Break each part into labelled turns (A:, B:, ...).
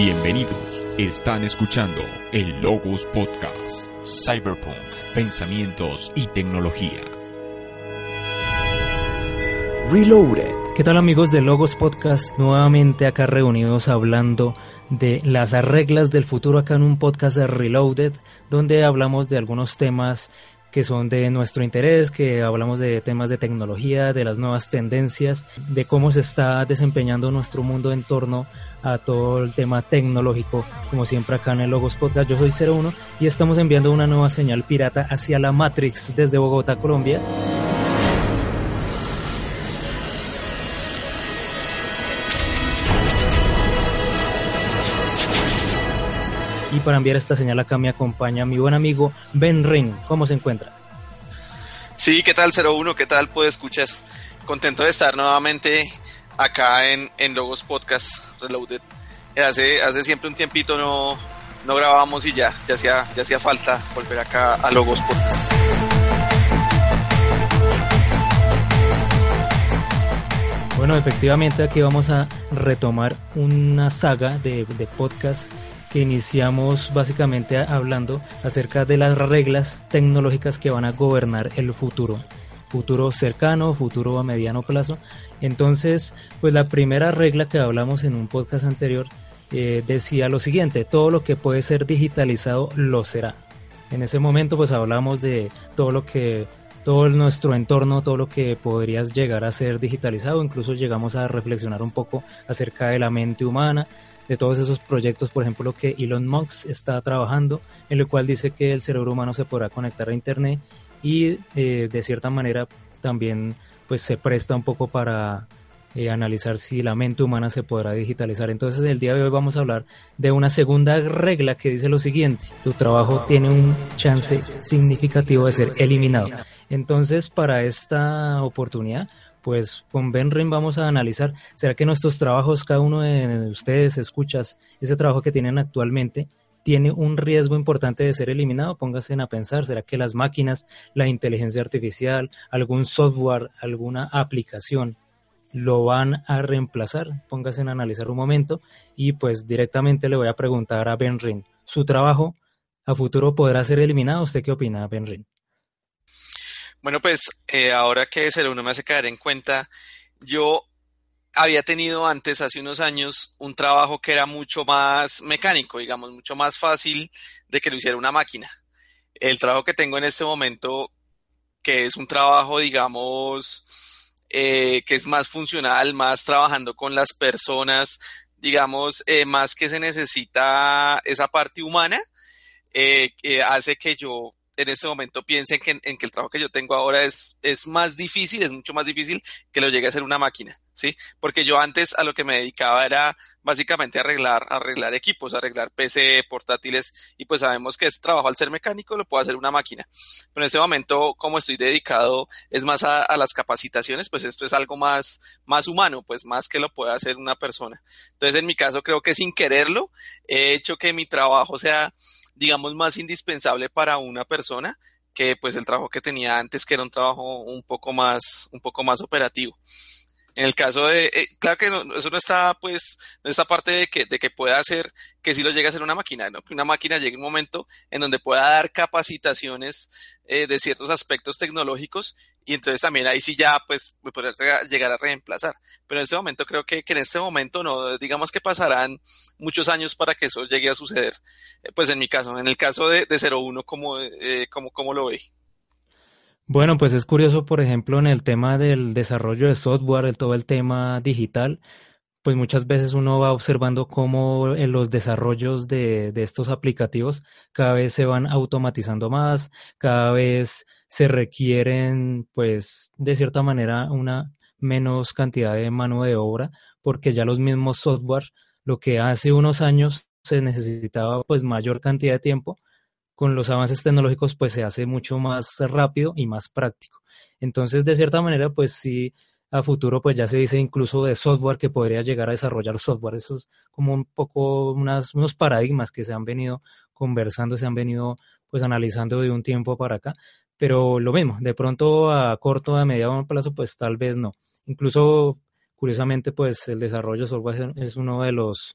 A: Bienvenidos. Están escuchando el Logos Podcast. Cyberpunk, pensamientos y tecnología.
B: Reloaded.
C: ¿Qué tal amigos de Logos Podcast? Nuevamente acá reunidos hablando de las reglas del futuro acá en un podcast de Reloaded, donde hablamos de algunos temas que son de nuestro interés, que hablamos de temas de tecnología, de las nuevas tendencias, de cómo se está desempeñando nuestro mundo en torno a todo el tema tecnológico, como siempre acá en el Logos Podcast. Yo soy 01 y estamos enviando una nueva señal pirata hacia la Matrix desde Bogotá, Colombia. Y para enviar esta señal acá me acompaña mi buen amigo Ben Ring. ¿Cómo se encuentra?
D: Sí, ¿qué tal 01? ¿Qué tal? Pues escuchas. Contento de estar nuevamente acá en, en Logos Podcast Reloaded. Eh, hace, hace siempre un tiempito no, no grabábamos y ya, ya hacía, ya hacía falta volver acá a Logos Podcast.
C: Bueno, efectivamente aquí vamos a retomar una saga de, de podcast iniciamos básicamente hablando acerca de las reglas tecnológicas que van a gobernar el futuro, futuro cercano, futuro a mediano plazo. Entonces, pues la primera regla que hablamos en un podcast anterior eh, decía lo siguiente, todo lo que puede ser digitalizado lo será. En ese momento pues hablamos de todo lo que todo nuestro entorno, todo lo que podrías llegar a ser digitalizado, incluso llegamos a reflexionar un poco acerca de la mente humana, de todos esos proyectos, por ejemplo, que Elon Musk está trabajando, en el cual dice que el cerebro humano se podrá conectar a Internet y eh, de cierta manera también pues se presta un poco para eh, analizar si la mente humana se podrá digitalizar. Entonces el día de hoy vamos a hablar de una segunda regla que dice lo siguiente, tu trabajo tiene un chance significativo de ser eliminado. Entonces para esta oportunidad pues con Benrin vamos a analizar, ¿será que nuestros trabajos, cada uno de ustedes escuchas ese trabajo que tienen actualmente, tiene un riesgo importante de ser eliminado? Pónganse a pensar, ¿será que las máquinas, la inteligencia artificial, algún software, alguna aplicación lo van a reemplazar? Pónganse a analizar un momento y pues directamente le voy a preguntar a Benrin, ¿su trabajo a futuro podrá ser eliminado? ¿Usted qué opina, Benrin?
D: Bueno, pues eh, ahora que se uno me hace caer en cuenta, yo había tenido antes, hace unos años, un trabajo que era mucho más mecánico, digamos, mucho más fácil de que lo hiciera una máquina. El trabajo que tengo en este momento, que es un trabajo, digamos, eh, que es más funcional, más trabajando con las personas, digamos, eh, más que se necesita esa parte humana, hace que yo en este momento piensen que, en que el trabajo que yo tengo ahora es, es más difícil, es mucho más difícil que lo llegue a hacer una máquina, ¿sí? Porque yo antes a lo que me dedicaba era básicamente arreglar, arreglar equipos, arreglar PC, portátiles, y pues sabemos que ese trabajo al ser mecánico lo puede hacer una máquina. Pero en este momento, como estoy dedicado es más a, las capacitaciones, pues esto es algo más, más humano, pues más que lo puede hacer una persona. Entonces, en mi caso, creo que sin quererlo, he hecho que mi trabajo sea digamos, más indispensable para una persona que pues el trabajo que tenía antes, que era un trabajo un poco más, un poco más operativo. En el caso de, eh, claro que no, eso no está, pues, no está parte de que, de que pueda hacer que si lo llegue a hacer una máquina, ¿no? Que una máquina llegue un momento en donde pueda dar capacitaciones eh, de ciertos aspectos tecnológicos y entonces también ahí sí ya, pues, me podría llegar a reemplazar. Pero en este momento creo que, que en este momento no, digamos que pasarán muchos años para que eso llegue a suceder. Eh, pues en mi caso, en el caso de, de 01, ¿cómo, eh, cómo, cómo lo ve?
C: Bueno, pues es curioso, por ejemplo, en el tema del desarrollo de software, todo el tema digital, pues muchas veces uno va observando cómo en los desarrollos de, de estos aplicativos cada vez se van automatizando más, cada vez se requieren, pues, de cierta manera, una menos cantidad de mano de obra, porque ya los mismos software, lo que hace unos años se necesitaba pues mayor cantidad de tiempo, con los avances tecnológicos pues se hace mucho más rápido y más práctico. Entonces, de cierta manera, pues sí, a futuro pues ya se dice incluso de software que podría llegar a desarrollar software. Eso es como un poco unas, unos paradigmas que se han venido conversando, se han venido pues analizando de un tiempo para acá. Pero lo mismo, de pronto a corto, a mediano plazo, pues tal vez no. Incluso, curiosamente, pues el desarrollo de software es uno de los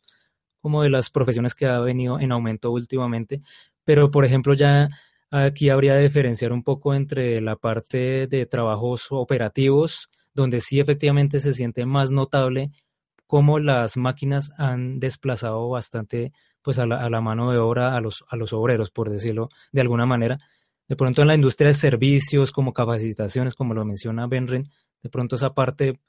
C: como de las profesiones que ha venido en aumento últimamente, pero por ejemplo ya aquí habría de diferenciar un poco entre la parte de trabajos operativos, donde sí efectivamente se siente más notable cómo las máquinas han desplazado bastante pues a la, mano de obra, a los, a los obreros, por decirlo de alguna manera. De pronto en la industria de servicios, como capacitaciones, como lo menciona Benren, de pronto esa parte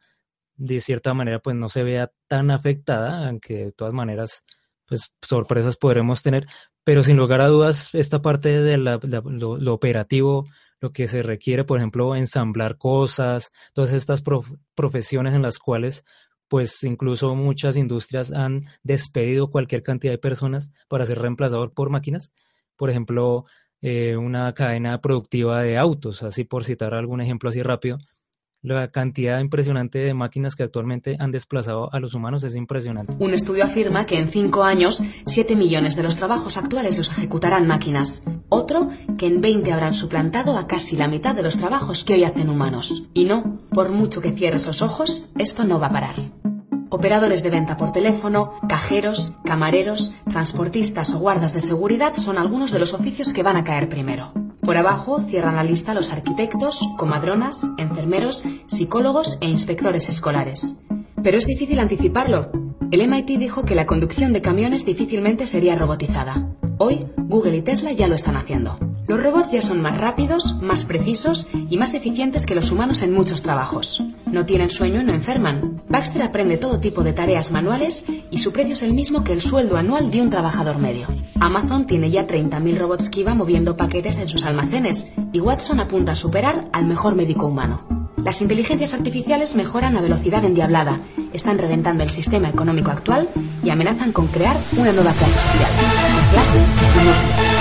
C: de cierta manera pues no se vea tan afectada, aunque de todas maneras pues sorpresas podremos tener, pero sin lugar a dudas esta parte de lo, operativo, lo que se requiere, por ejemplo, ensamblar cosas, todas estas profesiones en las cuales pues incluso muchas industrias han despedido cualquier cantidad de personas para ser reemplazados por máquinas. Por ejemplo, eh, una cadena productiva de autos, así por citar algún ejemplo así rápido, la cantidad impresionante de máquinas que actualmente han desplazado a los humanos es impresionante.
E: Un estudio afirma que en cinco años, 7 millones de los trabajos actuales los ejecutarán máquinas. Otro, que en 20 habrán suplantado a casi la mitad de los trabajos que hoy hacen humanos. Y no, por mucho que cierres los ojos, esto no va a parar. Operadores de venta por teléfono, cajeros, camareros, transportistas o guardas de seguridad son algunos de los oficios que van a caer primero. Por abajo cierran la lista los arquitectos, comadronas, enfermeros, psicólogos e inspectores escolares. Pero es difícil anticiparlo. El MIT dijo que la conducción de camiones difícilmente sería robotizada. Hoy, Google y Tesla ya lo están haciendo. Los robots ya son más rápidos, más precisos y más eficientes que los humanos en muchos trabajos. No tienen sueño y no enferman. Baxter aprende todo tipo de tareas manuales y su precio es el mismo que el sueldo anual de un trabajador medio. Amazon tiene ya 30.000 robots Kiva moviendo paquetes en sus almacenes y Watson apunta a superar al mejor médico humano. Las inteligencias artificiales mejoran a velocidad endiablada, están reventando el sistema económico actual y amenazan con crear una nueva clase social. Clase
A: Logos.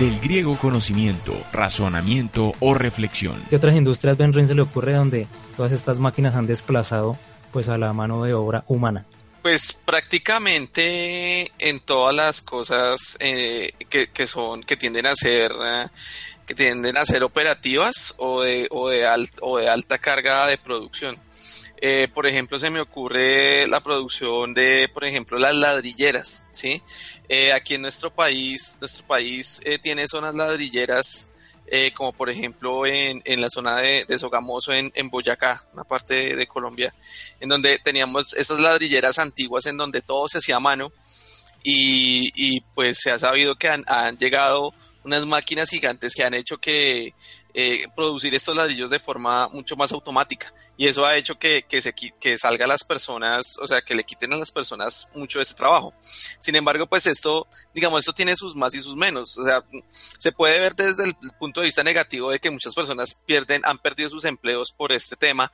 A: Del griego conocimiento, razonamiento o reflexión.
C: ¿Qué otras industrias Benrin se le ocurre donde todas estas máquinas han desplazado pues a la mano de obra humana?
D: Pues prácticamente en todas las cosas eh, que, son que tienden a ser eh, que tienden a ser operativas o de o de, o de alta carga de producción. Eh, por ejemplo, se me ocurre la producción de, por ejemplo, las ladrilleras, ¿sí? Eh, aquí en nuestro país, nuestro país eh, tiene zonas ladrilleras, como por ejemplo en, en la zona de, Sogamoso, en, Boyacá, una parte de, Colombia, en donde teníamos esas ladrilleras antiguas en donde todo se hacía a mano y, pues se ha sabido que han llegado unas máquinas gigantes que han hecho que eh, producir estos ladrillos de forma mucho más automática y eso ha hecho que, que, se, que salga a las personas, o sea, que le quiten a las personas mucho de ese trabajo. Sin embargo, pues esto, digamos, esto tiene sus más y sus menos, o sea, se puede ver desde el punto de vista negativo de que muchas personas pierden, han perdido sus empleos por este tema,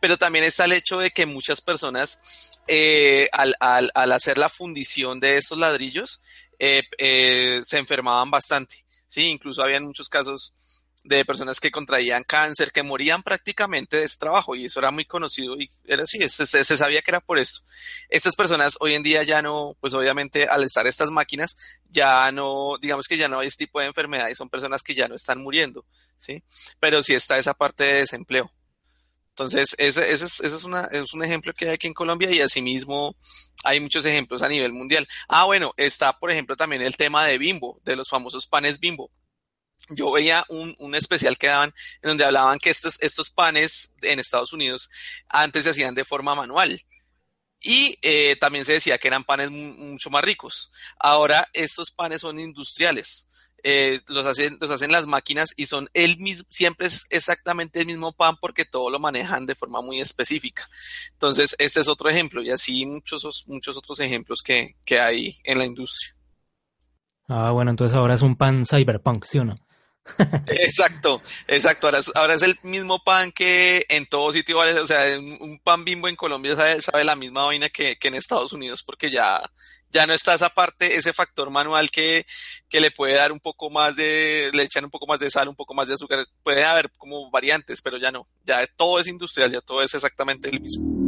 D: pero también está el hecho de que muchas personas, eh, al, al, al hacer la fundición de estos ladrillos, eh, eh, se enfermaban bastante. Sí, incluso habían muchos casos de personas que contraían cáncer, que morían prácticamente de ese trabajo y eso era muy conocido y era así, se, sabía que era por esto. Estas personas hoy en día ya no, pues obviamente al estar estas máquinas, ya no, digamos que ya no hay este tipo de enfermedad y son personas que ya no están muriendo, ¿sí? Pero sí está esa parte de desempleo. Entonces, ese, ese, es, ese es, una, es un ejemplo que hay aquí en Colombia y asimismo hay muchos ejemplos a nivel mundial. Ah, bueno, está por ejemplo también el tema de Bimbo, de los famosos panes Bimbo. Yo veía un, especial que daban en donde hablaban que estos, estos panes en Estados Unidos antes se hacían de forma manual. Y eh, también se decía que eran panes mucho más ricos. Ahora estos panes son industriales. Eh, los hacen los hacen las máquinas y son el mismo siempre es exactamente el mismo pan porque todo lo manejan de forma muy específica. Entonces este es otro ejemplo y así muchos muchos otros ejemplos que, que hay en la industria.
C: Ah bueno entonces ahora es un pan cyberpunk sí o no
D: Exacto, exacto. Ahora es, el mismo pan que en todo sitio o sea, un pan bimbo en Colombia sabe, sabe la misma vaina que, que, en Estados Unidos porque ya, ya no está esa parte, ese factor manual que, que le puede dar un poco más de, le echan un poco más de sal, un poco más de azúcar. Puede haber como variantes, pero ya no. Ya todo es industrial, ya todo es exactamente el mismo.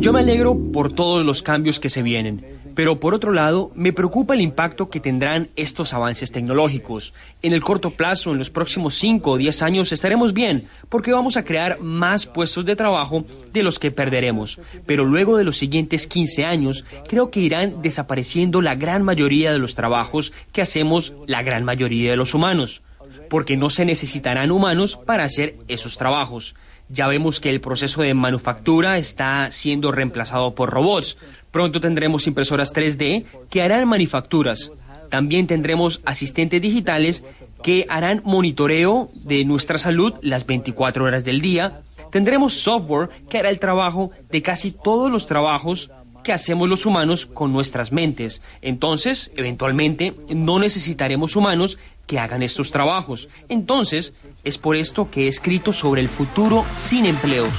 F: Yo me alegro por todos los cambios que se vienen, pero por otro lado, me preocupa el impacto que tendrán estos avances tecnológicos. En el corto plazo, en los próximos 5 o 10 años, estaremos bien, porque vamos a crear más puestos de trabajo de los que perderemos. Pero luego de los siguientes 15 años, creo que irán desapareciendo la gran mayoría de los trabajos que hacemos la gran mayoría de los humanos, porque no se necesitarán humanos para hacer esos trabajos. Ya vemos que el proceso de manufactura está siendo reemplazado por robots. Pronto tendremos impresoras 3D que harán manufacturas. También tendremos asistentes digitales que harán monitoreo de nuestra salud las 24 horas del día. Tendremos software que hará el trabajo de casi todos los trabajos que hacemos los humanos con nuestras mentes. Entonces, eventualmente, no necesitaremos humanos que hagan estos trabajos. Entonces, es por esto que he escrito sobre el futuro sin empleos.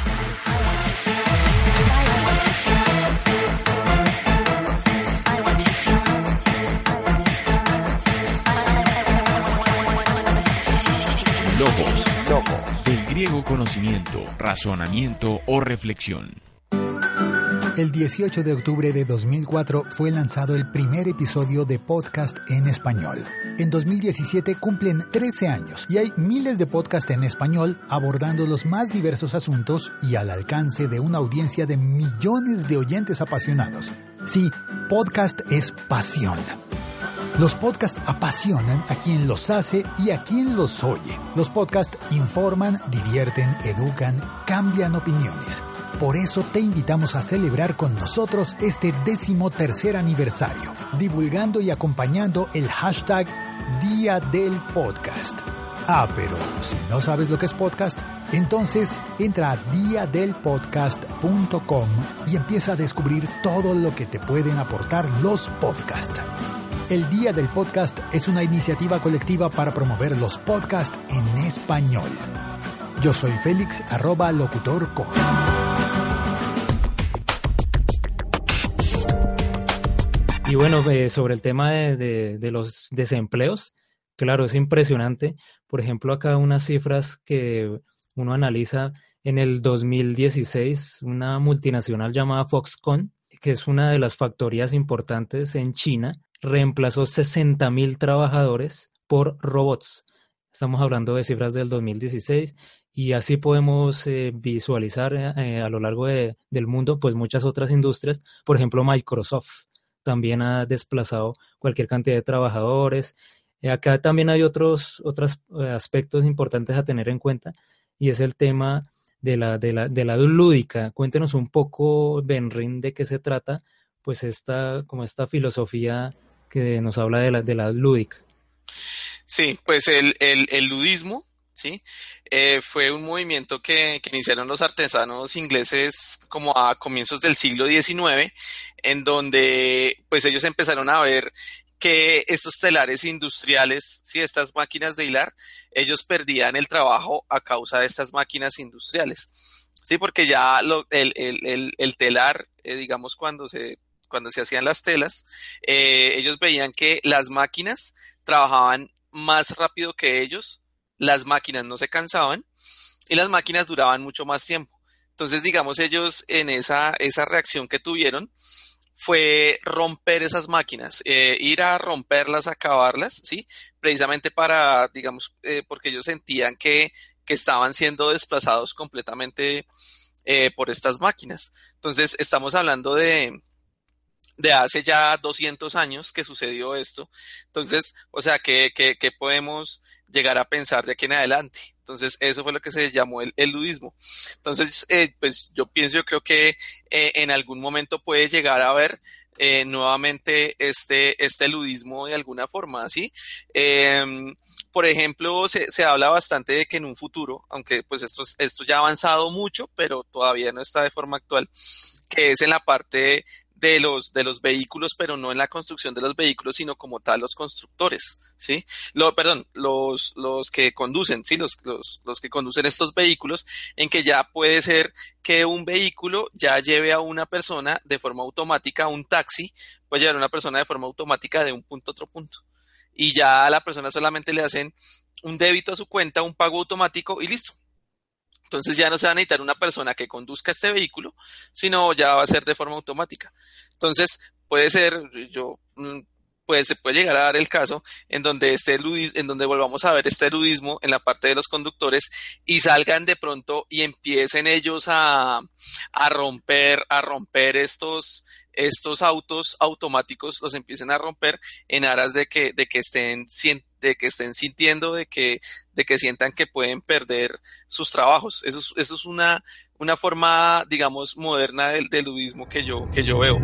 A: Conocimiento, razonamiento o reflexión.
G: El 18 de octubre de 2004 fue lanzado el primer episodio de podcast en español. En 2017 cumplen 13 años y hay miles de podcasts en español abordando los más diversos asuntos y al alcance de una audiencia de millones de oyentes apasionados. Sí, podcast es pasión. Los podcasts apasionan a quien los hace y a quien los oye. Los podcasts informan, divierten, educan, cambian opiniones. Por eso te invitamos a celebrar con nosotros este décimo tercer aniversario, divulgando y acompañando el hashtag Día del Podcast. Ah, pero si no sabes lo que es podcast, entonces entra a diadelpodcast.com y empieza a descubrir todo lo que te pueden aportar los podcasts. El Día del Podcast es una iniciativa colectiva para promover los podcasts en español. Yo soy Félix, arroba locutorco.
C: Y bueno, eh, sobre el tema de, de, los desempleos, claro, es impresionante. Por ejemplo, acá unas cifras que uno analiza en el 2016, una multinacional llamada Foxconn, que es una de las factorías importantes en China, reemplazó 60 mil trabajadores por robots. Estamos hablando de cifras del 2016 y así podemos eh, visualizar eh, a lo largo de, del mundo pues muchas otras industrias. Por ejemplo, Microsoft también ha desplazado cualquier cantidad de trabajadores. Eh, acá también hay otros, otros aspectos importantes a tener en cuenta y es el tema de la, de la, de la lúdica. Cuéntenos un poco, Benrin, de qué se trata, pues esta, como esta filosofía que nos habla de la, de la lúdica.
D: Sí, pues el, el, el ludismo, ¿sí? Eh, fue un movimiento que, que, iniciaron los artesanos ingleses como a comienzos del siglo XIX, en donde pues ellos empezaron a ver que estos telares industriales, sí, estas máquinas de hilar, ellos perdían el trabajo a causa de estas máquinas industriales. Sí, porque ya lo, el, el, el, telar, eh, digamos, cuando se cuando se hacían las telas, eh, ellos veían que las máquinas trabajaban más rápido que ellos, las máquinas no se cansaban y las máquinas duraban mucho más tiempo. Entonces, digamos, ellos en esa, esa reacción que tuvieron fue romper esas máquinas, eh, ir a romperlas, acabarlas, ¿sí? Precisamente para, digamos, eh, porque ellos sentían que, que estaban siendo desplazados completamente por estas máquinas. Entonces, estamos hablando de, de hace ya 200 años que sucedió esto. Entonces, o sea, ¿qué, qué, podemos llegar a pensar de aquí en adelante? Entonces, eso fue lo que se llamó el, el ludismo. Entonces, eh, pues yo pienso, yo creo que eh, en algún momento puede llegar a ver eh, nuevamente este, este ludismo de alguna forma, ¿sí? Eh, por ejemplo, se, se, habla bastante de que en un futuro, aunque pues esto, esto ya ha avanzado mucho, pero todavía no está de forma actual, que es en la parte de los, de los vehículos, pero no en la construcción de los vehículos, sino como tal los constructores, ¿sí? Lo, perdón, los, los que conducen, ¿sí? Los, los, los que conducen estos vehículos, en que ya puede ser que un vehículo ya lleve a una persona de forma automática, un taxi, puede llevar a una persona de forma automática de un punto a otro punto. Y ya a la persona solamente le hacen un débito a su cuenta, un pago automático y listo Entonces ya no se va a necesitar una persona que conduzca este vehículo, sino ya va a ser de forma automática. Entonces puede ser, yo mm, pues se puede llegar a dar el caso en donde este en donde volvamos a ver este erudismo en la parte de los conductores y salgan de pronto y empiecen ellos a, a romper, a romper estos, estos autos automáticos los empiecen a romper en aras de que, de que estén de que estén sintiendo, de que, de que sientan que pueden perder sus trabajos. Eso es, eso es una, una forma, digamos, moderna del, del ludismo que yo, que yo veo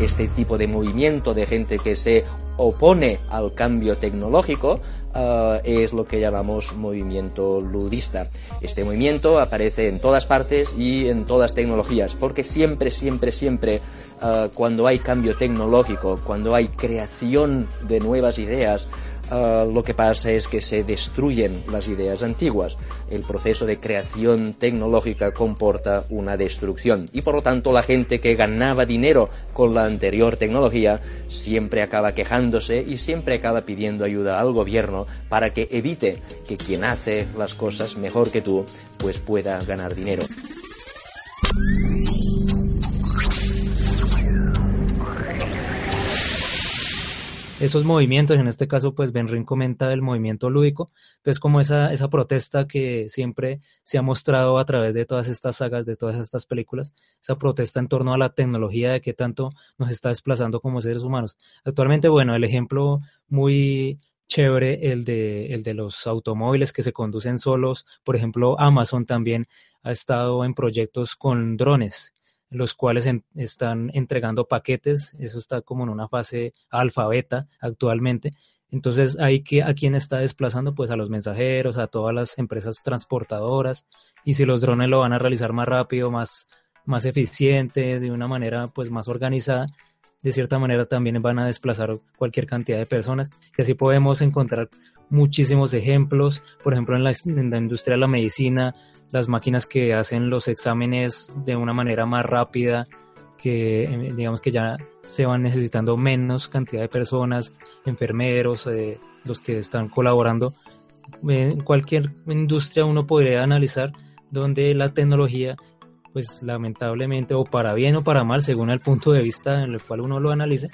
H: este tipo de movimiento de gente que se opone al cambio tecnológico uh, es lo que llamamos movimiento ludista. Este movimiento aparece en todas partes y en todas tecnologías, porque siempre, siempre, siempre uh, cuando hay cambio tecnológico, cuando hay creación de nuevas ideas, Ah, lo que pasa es que se destruyen las ideas antiguas. El proceso de creación tecnológica comporta una destrucción y por lo tanto la gente que ganaba dinero con la anterior tecnología siempre acaba quejándose y siempre acaba pidiendo ayuda al gobierno para que evite que quien hace las cosas mejor que tú pues pueda ganar dinero.
C: Esos movimientos, en este caso, pues Benrin comenta del movimiento lúdico, pues como esa, esa protesta que siempre se ha mostrado a través de todas estas sagas, de todas estas películas, esa protesta en torno a la tecnología de que tanto nos está desplazando como seres humanos. Actualmente, bueno, el ejemplo muy chévere, el de, el de los automóviles que se conducen solos, por ejemplo, Amazon también ha estado en proyectos con drones los cuales están entregando paquetes, eso está como en una fase alfabeta actualmente. Entonces, hay que a quién está desplazando, pues a los mensajeros, a todas las empresas transportadoras, y si los drones lo van a realizar más rápido, más, más eficientes, de una manera pues más organizada, de cierta manera también van a desplazar cualquier cantidad de personas. Y así podemos encontrar muchísimos ejemplos, por ejemplo, en la, industria de la medicina, las máquinas que hacen los exámenes de una manera más rápida, que eh, digamos que ya se van necesitando menos cantidad de personas, enfermeros, eh, los que están colaborando. En cualquier industria uno podría analizar donde la tecnología, pues lamentablemente, o para bien o para mal, según el punto de vista en el cual uno lo analice,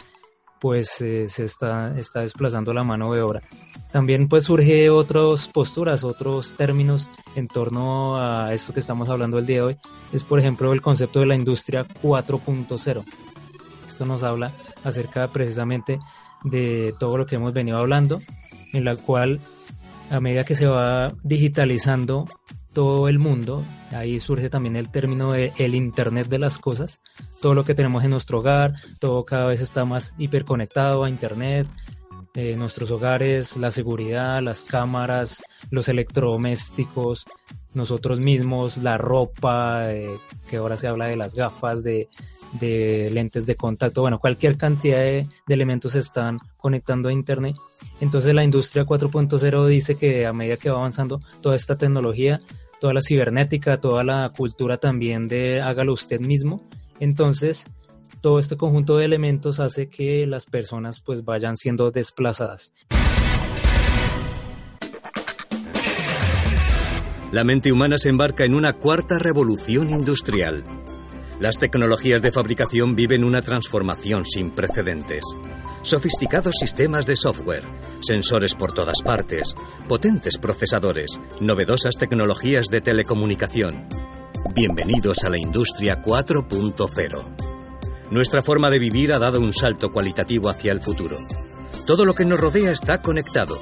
C: pues eh, se está, está desplazando la mano de obra. También pues surge otras posturas, otros términos en torno a esto que estamos hablando el día de hoy. Es por ejemplo el concepto de la industria 4.0. Esto nos habla acerca precisamente de todo lo que hemos venido hablando, en la cual a medida que se va digitalizando todo el mundo, ahí surge también el término de el Internet de las cosas, todo lo que tenemos en nuestro hogar, todo cada vez está más hiperconectado a Internet, eh, nuestros hogares, la seguridad, las cámaras, los electrodomésticos, nosotros mismos, la ropa, eh, que ahora se habla de las gafas, de, de lentes de contacto, bueno, cualquier cantidad de, de, elementos están conectando a Internet. Entonces la industria 4.0 dice que a medida que va avanzando toda esta tecnología, toda la cibernética, toda la cultura también de hágalo usted mismo, entonces todo este conjunto de elementos hace que las personas pues vayan siendo desplazadas.
I: La mente humana se embarca en una cuarta revolución industrial. Las tecnologías de fabricación viven una transformación sin precedentes. Sofisticados sistemas de software, sensores por todas partes, potentes procesadores, novedosas tecnologías de telecomunicación. Bienvenidos a la industria 4.0. Nuestra forma de vivir ha dado un salto cualitativo hacia el futuro. Todo lo que nos rodea está conectado.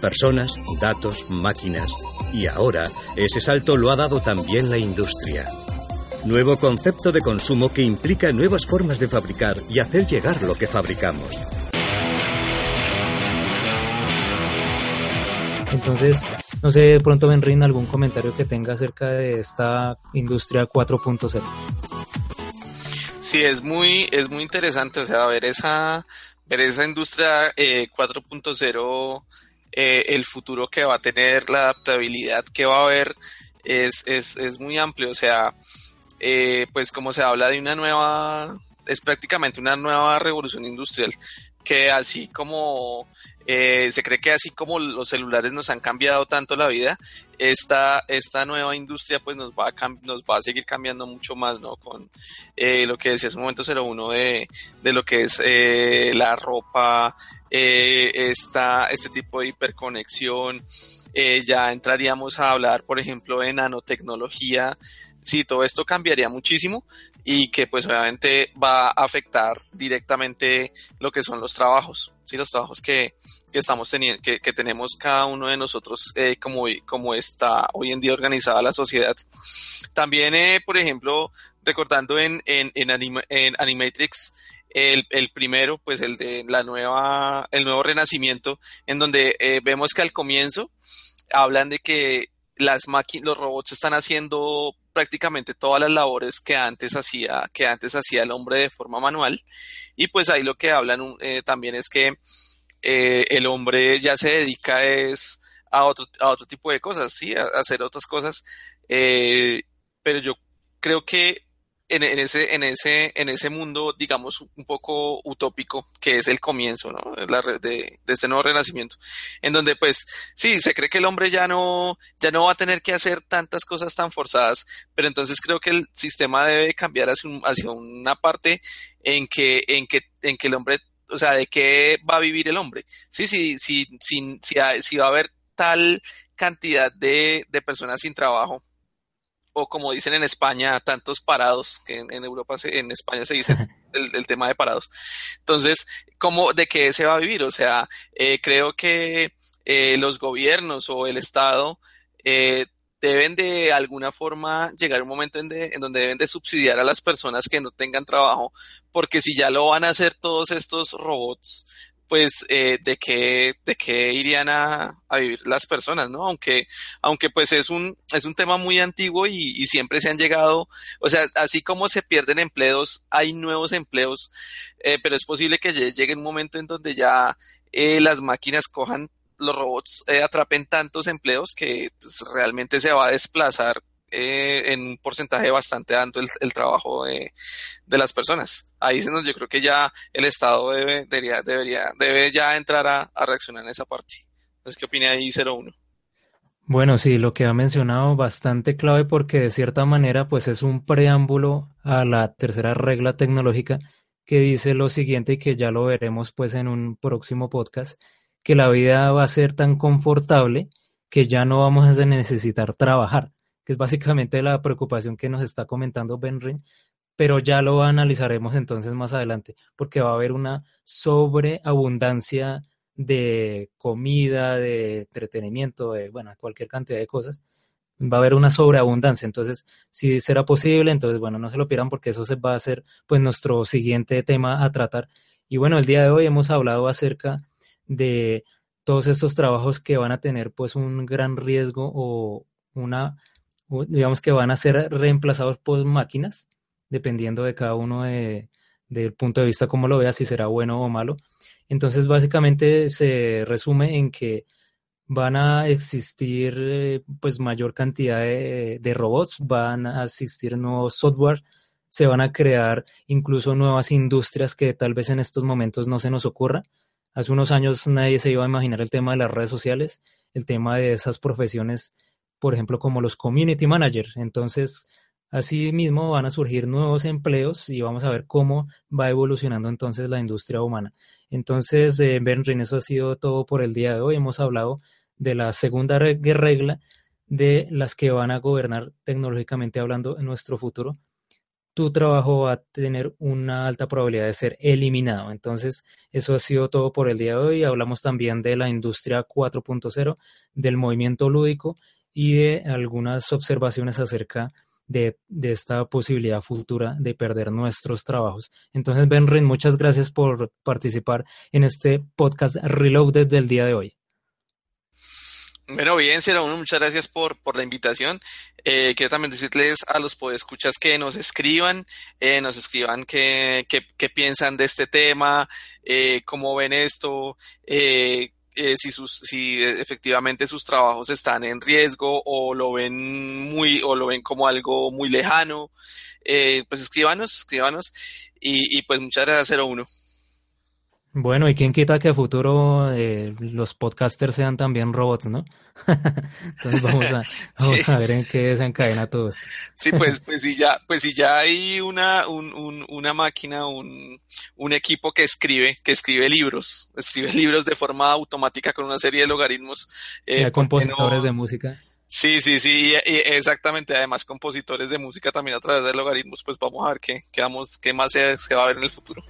I: Personas, datos, máquinas. Y ahora, ese salto lo ha dado también la industria. Nuevo concepto de consumo que implica nuevas formas de fabricar y hacer llegar lo que fabricamos.
C: Entonces, no sé, de pronto Benrin, algún comentario que tenga acerca de esta industria 4.0.
D: Sí, es muy, es muy interesante, o sea, ver esa, ver esa industria 4.0, eh, eh, el futuro que va a tener, la adaptabilidad que va a haber, es, es, es muy amplio, o sea, eh, pues como se habla de una nueva, es prácticamente una nueva revolución industrial, que así como se cree que así como los celulares nos han cambiado tanto la vida, esta, esta nueva industria pues nos va a, nos va a seguir cambiando mucho más, ¿no? Con eh, lo que decía hace un momento 01 de, de lo que es eh, la ropa, eh, esta, este tipo de hiperconexión, eh, ya entraríamos a hablar, por ejemplo, de nanotecnología. Sí, todo esto cambiaría muchísimo y que pues obviamente va a afectar directamente lo que son los trabajos, ¿sí? los trabajos que, que estamos teniendo, que, que, tenemos cada uno de nosotros eh, como, como está hoy en día organizada la sociedad. También, eh, por ejemplo, recordando en, en, en, Animatrix, el, el, primero, pues el de la nueva, el nuevo renacimiento, en donde eh, vemos que al comienzo hablan de que las máquinas, los robots están haciendo prácticamente todas las labores que antes hacía, que antes hacía el hombre de forma manual. Y pues ahí lo que hablan eh, también es que eh, el hombre ya se dedica es a otro, a otro tipo de cosas, sí, a, hacer otras cosas. Eh, pero yo creo que en, ese, en, ese, en ese mundo, digamos, un poco utópico, que es el comienzo, ¿no? La, de, de este nuevo renacimiento, en donde, pues, sí, se cree que el hombre ya no, ya no va a tener que hacer tantas cosas tan forzadas, pero entonces creo que el sistema debe cambiar hacia, un, hacia una parte en que, en que, en que el hombre, o sea, de qué va a vivir el hombre. Sí, sí, sí, sí, sí, si va a haber tal cantidad de, de personas sin trabajo, o como dicen en España, tantos parados, que en, en Europa, se, en España se dice el, el, tema de parados. Entonces, ¿cómo, de qué se va a vivir? O sea, eh, creo que eh, los gobiernos o el Estado eh, deben de alguna forma llegar a un momento en, de, en, donde deben de subsidiar a las personas que no tengan trabajo, porque si ya lo van a hacer todos estos robots, pues eh, de qué de qué irían a, a, vivir las personas no aunque aunque pues es un es un tema muy antiguo y, y, siempre se han llegado o sea así como se pierden empleos hay nuevos empleos eh, pero es posible que llegue un momento en donde ya eh, las máquinas cojan los robots eh, atrapen tantos empleos que pues, realmente se va a desplazar eh, en un porcentaje bastante alto el, trabajo de, de, las personas. Ahí se nos, yo creo que ya el Estado debe, debería, debería, debe ya entrar a, a reaccionar en esa parte. Entonces, ¿qué opina ahí 01?
C: Bueno, sí, lo que ha mencionado bastante clave porque de cierta manera pues es un preámbulo a la tercera regla tecnológica que dice lo siguiente y que ya lo veremos pues en un próximo podcast, que la vida va a ser tan confortable que ya no vamos a necesitar trabajar que es básicamente la preocupación que nos está comentando Benrin, pero ya lo analizaremos entonces más adelante, porque va a haber una sobreabundancia de comida, de entretenimiento, de bueno, cualquier cantidad de cosas. Va a haber una sobreabundancia, entonces si será posible, entonces bueno, no se lo pierdan porque eso se va a ser pues nuestro siguiente tema a tratar. Y bueno, el día de hoy hemos hablado acerca de todos estos trabajos que van a tener pues un gran riesgo o una digamos que van a ser reemplazados por máquinas, dependiendo de cada uno de, del punto de vista como lo vea, si será bueno o malo. Entonces, básicamente se resume en que van a existir pues mayor cantidad de, de, robots, van a existir nuevos software, se van a crear incluso nuevas industrias que tal vez en estos momentos no se nos ocurra. Hace unos años nadie se iba a imaginar el tema de las redes sociales, el tema de esas profesiones por ejemplo, como los community managers. Entonces, así mismo van a surgir nuevos empleos y vamos a ver cómo va evolucionando entonces la industria humana. Entonces, eh, Benrin, eso ha sido todo por el día de hoy. Hemos hablado de la segunda regla de las que van a gobernar tecnológicamente hablando en nuestro futuro. Tu trabajo va a tener una alta probabilidad de ser eliminado. Entonces, eso ha sido todo por el día de hoy. Hablamos también de la industria 4.0, del movimiento lúdico y de algunas observaciones acerca de, de, esta posibilidad futura de perder nuestros trabajos. Entonces, Benrin, muchas gracias por participar en este podcast Reloaded del día de hoy.
D: Bueno, bien, Cero muchas gracias por, por la invitación. Eh, quiero también decirles a los podescuchas que nos escriban, eh, nos escriban qué, qué, qué, piensan de este tema, eh, cómo ven esto, eh, eh, si, sus, si efectivamente sus trabajos están en riesgo o lo ven muy o lo ven como algo muy lejano, eh, pues escríbanos, escríbanos y, y, pues muchas gracias 01.
C: Bueno, y quién quita que a futuro eh, los podcasters sean también robots, ¿no? Entonces vamos a, vamos
D: Sí.
C: a ver en qué desencadena todo esto.
D: Sí, pues, pues si ya, pues si ya hay una, un, un- una máquina, un, un equipo que escribe, que escribe libros, escribe libros de forma automática con una serie de logaritmos. eh,
C: Ya
D: ¿por qué
C: compositores
D: no?
C: de música.
D: Sí, sí, sí, exactamente. Además, compositores de música también a través de logaritmos, pues vamos a ver qué, qué, vamos, qué más se, se va a ver en el futuro.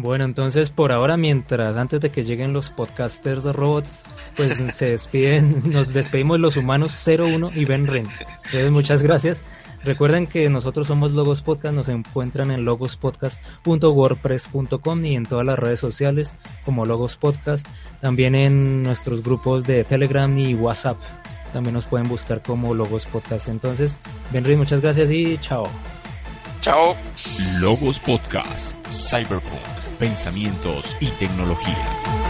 C: Bueno, entonces por ahora, mientras antes de que lleguen los podcasters de robots, pues se despiden, nos despedimos los humanos 01 y Ben Ren. Entonces, muchas gracias. Recuerden que nosotros somos Logos Podcast, nos encuentran en logospodcast.wordpress.com y en todas las redes sociales como Logos Podcast, también en nuestros grupos de Telegram y WhatsApp. También nos pueden buscar como Logos Podcast. Entonces, Ben Ren, muchas gracias y chao.
D: Chao.
A: Logos Podcast, Cyberpunk, pensamientos y tecnología.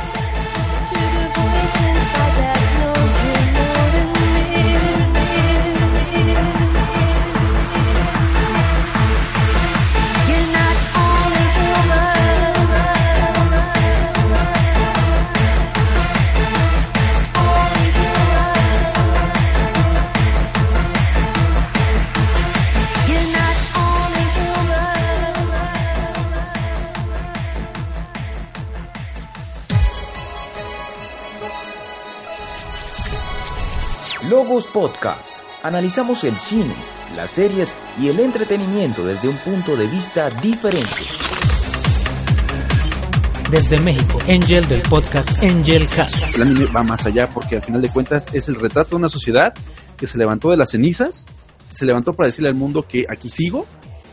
B: Podcast. Analizamos el cine, las series y el entretenimiento desde un punto de vista diferente.
C: Desde México, Angel del podcast Angel Cat.
J: El anime va más allá porque al final de cuentas es el retrato de una sociedad que se levantó de las cenizas, se levantó para decirle al mundo que aquí sigo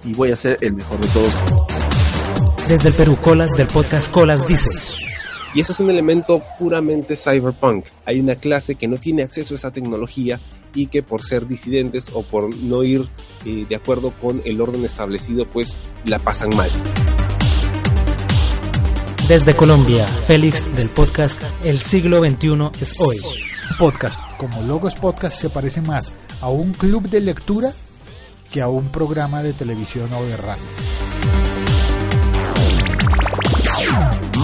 J: y voy a ser el mejor de todos.
C: Desde el Perú, Colas del podcast Colas dice.
K: Y eso es un elemento puramente cyberpunk. Hay una clase que no tiene acceso a esa tecnología y que por ser disidentes o por no ir eh, de acuerdo con el orden establecido, pues la pasan mal.
C: Desde Colombia, Félix del podcast El siglo XXI es hoy.
G: Podcast como Logos Podcast se parece más a un club de lectura que a un programa de televisión o de radio.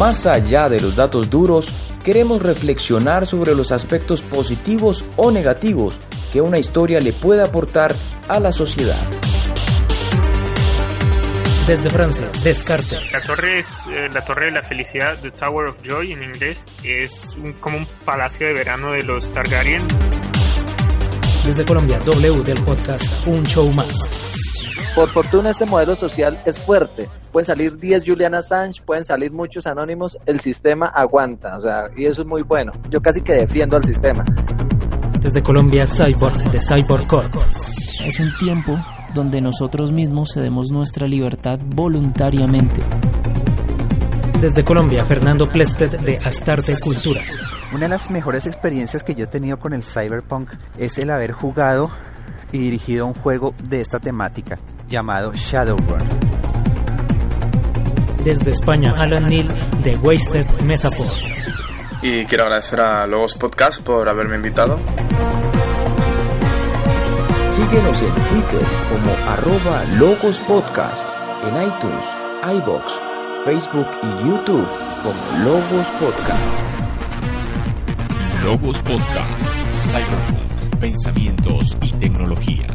B: Más allá de los datos duros, queremos reflexionar sobre los aspectos positivos o negativos que una historia le puede aportar a la sociedad.
C: Desde Francia, Descartes.
L: La torre es eh, la torre de la felicidad, The Tower of Joy en inglés, es un- como un palacio de verano de los Targaryen.
C: Desde Colombia, W del podcast Un Show Más.
M: Por fortuna este modelo social es fuerte. Pueden salir 10 Julian Assange, pueden salir muchos anónimos, el sistema aguanta, o sea, y eso es muy bueno. Yo casi que defiendo al sistema.
C: Desde Colombia, Cyborg de Cyborg Corp.
N: Es un tiempo donde nosotros mismos cedemos nuestra libertad voluntariamente.
C: Desde Colombia, Fernando Plested de Astarte Cultura.
O: Una de las mejores experiencias que yo he tenido con el Cyberpunk es el haber jugado y dirigido un juego de esta temática llamado Shadowrun.
C: Desde España, Alan Neal de Wasted Metaphor.
P: Y quiero agradecer a Logos Podcast por haberme invitado.
B: Síguenos en Twitter como arroba Logos Podcast, en iTunes, iBox, Facebook y YouTube como Logos Podcast.
A: Logos Podcast, Cyberpunk, pensamientos y tecnología.